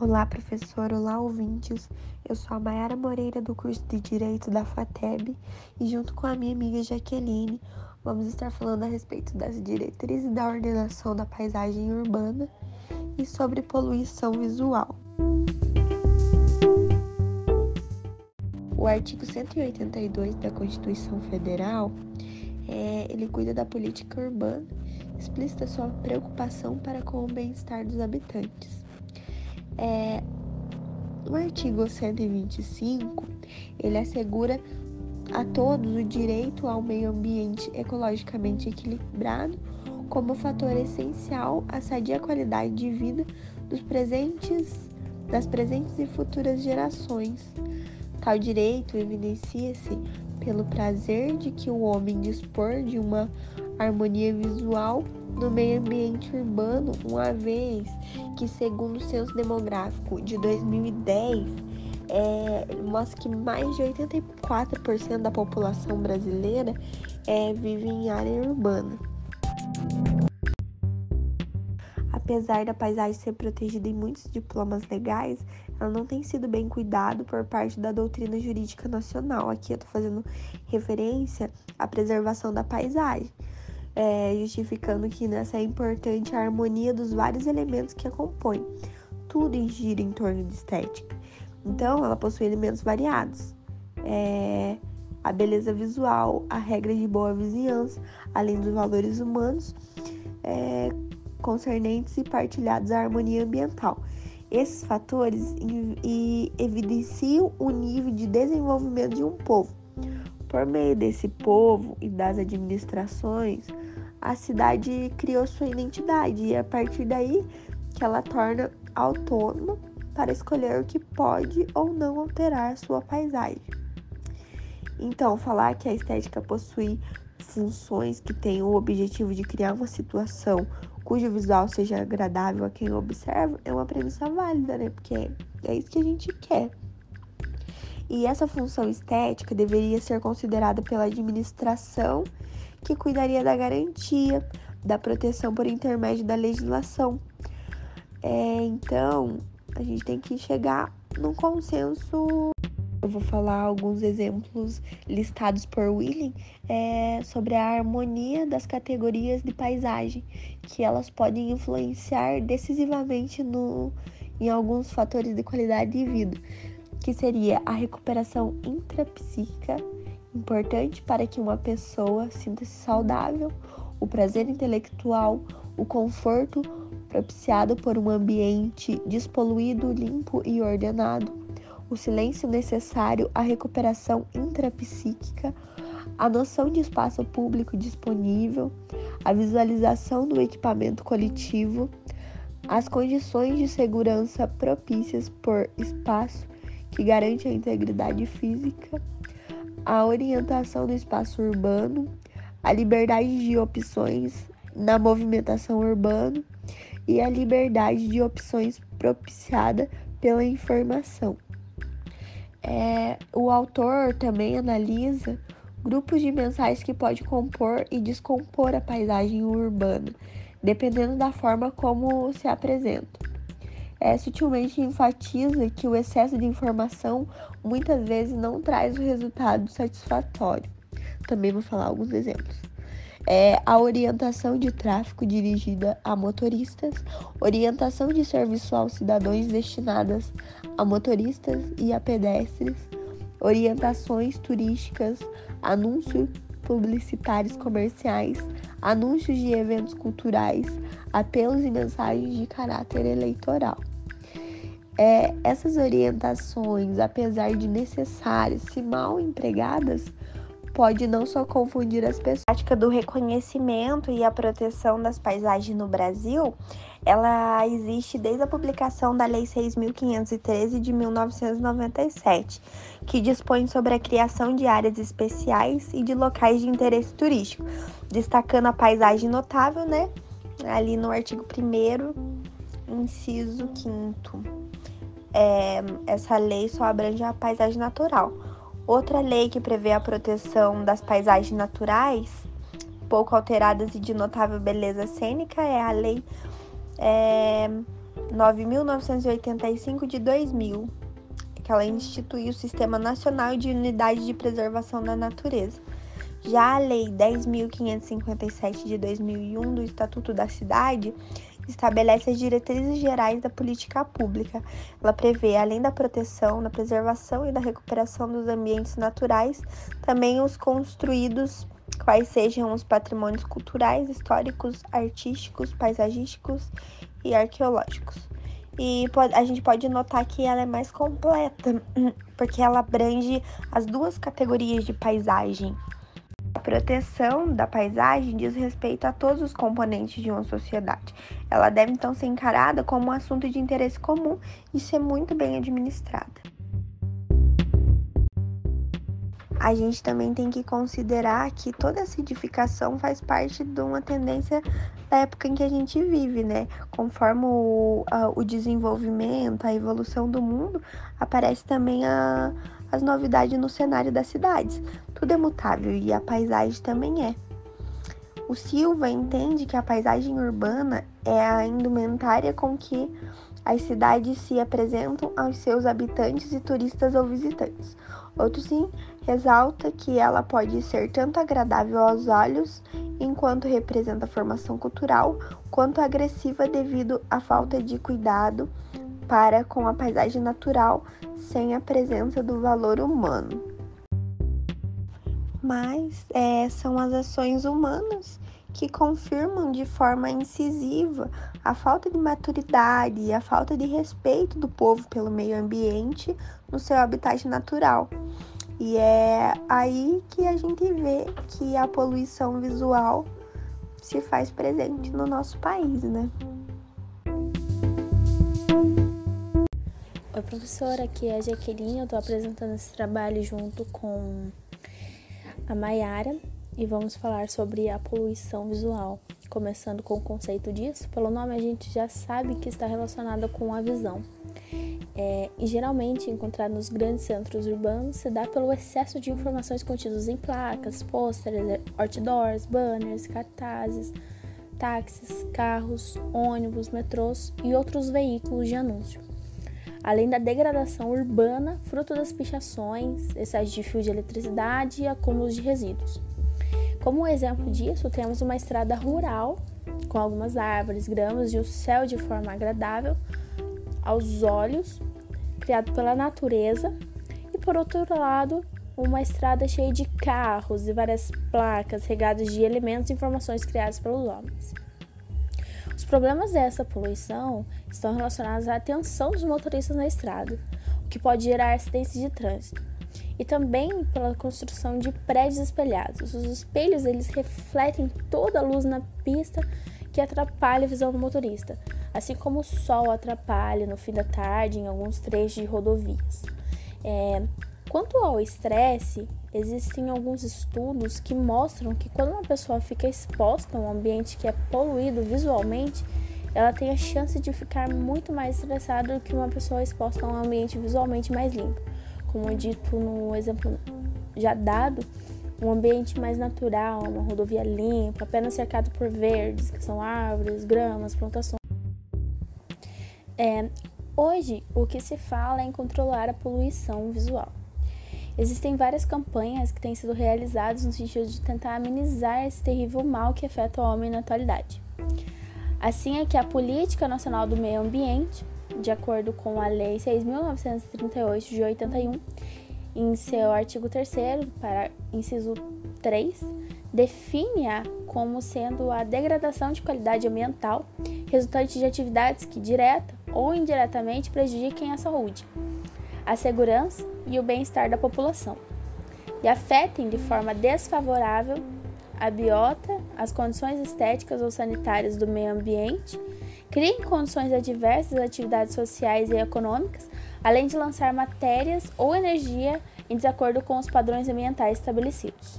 Olá, professor. Olá, ouvintes. Eu sou a Mayara Moreira, do curso de Direito da FATEB, e junto com a minha amiga Jaqueline, vamos estar falando a respeito das diretrizes da ordenação da paisagem urbana e sobre poluição visual. O artigo 182 da Constituição Federal, é, ele cuida da política urbana, explícita sua preocupação para com o bem-estar dos habitantes. É, o artigo 125, ele assegura a todos o direito ao meio ambiente ecologicamente equilibrado como fator essencial à sadia qualidade de vida dos presentes, das presentes e futuras gerações. Tal direito evidencia-se pelo prazer de que o homem dispor de uma harmonia visual no meio ambiente urbano, uma vez que, segundo o censo demográfico de 2010, é, mostra que mais de 84% da população brasileira é, vive em área urbana. Apesar da paisagem ser protegida em muitos diplomas legais, ela não tem sido bem cuidado por parte da doutrina jurídica nacional. Aqui eu estou fazendo referência à preservação da paisagem, é, justificando que nessa é importante a harmonia dos vários elementos que a compõem. Tudo gira em torno de estética. Então, ela possui elementos variados. É, a beleza visual, a regra de boa vizinhança, além dos valores humanos, é, concernentes e partilhados à harmonia ambiental. Esses fatores evidenciam o nível de desenvolvimento de um povo. Por meio desse povo e das administrações, a cidade criou sua identidade e é a partir daí que ela torna autônoma para escolher o que pode ou não alterar sua paisagem. Então, falar que a estética possui funções que têm o objetivo de criar uma situação cujo visual seja agradável a quem observa, é uma premissa válida, né? Porque é isso que a gente quer. E essa função estética deveria ser considerada pela administração, que cuidaria da garantia, da proteção por intermédio da legislação. É, então, a gente tem que chegar num consenso. Eu vou falar alguns exemplos listados por William é, sobre a harmonia das categorias de paisagem, que elas podem influenciar decisivamente no, em alguns fatores de qualidade de vida, que seria a recuperação intrapsíquica, importante para que uma pessoa sinta-se saudável, o prazer intelectual, o conforto propiciado por um ambiente despoluído, limpo e ordenado o silêncio necessário à recuperação intrapsíquica, a noção de espaço público disponível, a visualização do equipamento coletivo, as condições de segurança propícias por espaço que garante a integridade física, a orientação do espaço urbano, a liberdade de opções na movimentação urbana e a liberdade de opções propiciada pela informação. É, o autor também analisa grupos de mensagens que pode compor e descompor a paisagem urbana, dependendo da forma como se apresenta. É, sutilmente enfatiza que o excesso de informação muitas vezes não traz o resultado satisfatório. Também vou falar alguns exemplos é a orientação de tráfego dirigida a motoristas, orientação de serviço aos cidadãos destinadas a motoristas e a pedestres, orientações turísticas, anúncios publicitários comerciais, anúncios de eventos culturais, apelos e mensagens de caráter eleitoral. É, essas orientações, apesar de necessárias, se mal empregadas, pode não só confundir as pessoas. A prática do reconhecimento e a proteção das paisagens no Brasil, ela existe desde a publicação da Lei 6.513 de 1997, que dispõe sobre a criação de áreas especiais e de locais de interesse turístico, destacando a paisagem notável, né? Ali no artigo 1 inciso 5 é, essa lei só abrange a paisagem natural. Outra lei que prevê a proteção das paisagens naturais, pouco alteradas e de notável beleza cênica, é a Lei é, 9.985 de 2000, que ela instituiu o Sistema Nacional de Unidade de Preservação da Natureza. Já a Lei 10.557 de 2001 do Estatuto da Cidade estabelece as diretrizes gerais da política pública. Ela prevê, além da proteção, da preservação e da recuperação dos ambientes naturais, também os construídos, quais sejam os patrimônios culturais, históricos, artísticos, paisagísticos e arqueológicos. E a gente pode notar que ela é mais completa, porque ela abrange as duas categorias de paisagem, a proteção da paisagem diz respeito a todos os componentes de uma sociedade. Ela deve então ser encarada como um assunto de interesse comum e ser muito bem administrada. A gente também tem que considerar que toda essa edificação faz parte de uma tendência da época em que a gente vive, né? Conforme o, a, o desenvolvimento, a evolução do mundo, aparece também a, as novidades no cenário das cidades. Tudo é mutável e a paisagem também é. O Silva entende que a paisagem urbana é a indumentária com que as cidades se apresentam aos seus habitantes e turistas ou visitantes. Outro sim ressalta que ela pode ser tanto agradável aos olhos, enquanto representa a formação cultural, quanto agressiva devido à falta de cuidado para com a paisagem natural sem a presença do valor humano. Mas é, são as ações humanas que confirmam de forma incisiva a falta de maturidade e a falta de respeito do povo pelo meio ambiente no seu habitat natural. E é aí que a gente vê que a poluição visual se faz presente no nosso país, né? Oi, professora, aqui é a Jaqueline. Eu estou apresentando esse trabalho junto com a Maiara e vamos falar sobre a poluição visual. Começando com o conceito disso, pelo nome a gente já sabe que está relacionada com a visão. É, e geralmente encontrado nos grandes centros urbanos se dá pelo excesso de informações contidas em placas, pôsteres, outdoors, banners, cartazes, táxis, carros, ônibus, metrôs e outros veículos de anúncio além da degradação urbana, fruto das pichações, excesso de fio de eletricidade e acúmulos de resíduos. Como um exemplo disso, temos uma estrada rural com algumas árvores, gramas e o céu de forma agradável aos olhos, criado pela natureza, e por outro lado, uma estrada cheia de carros e várias placas regadas de elementos e informações criadas pelos homens. Os problemas dessa poluição estão relacionados à tensão dos motoristas na estrada, o que pode gerar acidentes de trânsito. E também pela construção de prédios espelhados. Os espelhos eles refletem toda a luz na pista que atrapalha a visão do motorista, assim como o sol atrapalha no fim da tarde em alguns trechos de rodovias. É, Quanto ao estresse, existem alguns estudos que mostram que quando uma pessoa fica exposta a um ambiente que é poluído visualmente, ela tem a chance de ficar muito mais estressada do que uma pessoa exposta a um ambiente visualmente mais limpo. Como dito no exemplo já dado, um ambiente mais natural, uma rodovia limpa, apenas cercado por verdes, que são árvores, gramas, plantações. É, hoje, o que se fala é em controlar a poluição visual. Existem várias campanhas que têm sido realizadas no sentido de tentar amenizar esse terrível mal que afeta o homem na atualidade. Assim é que a Política Nacional do Meio Ambiente, de acordo com a Lei 6.938 de 81, em seu artigo 3 para inciso 3, define-a como sendo a degradação de qualidade ambiental resultante de atividades que direta ou indiretamente prejudiquem a saúde, a segurança e o bem-estar da população e afetem de forma desfavorável a biota, as condições estéticas ou sanitárias do meio ambiente, criem condições adversas às atividades sociais e econômicas, além de lançar matérias ou energia em desacordo com os padrões ambientais estabelecidos.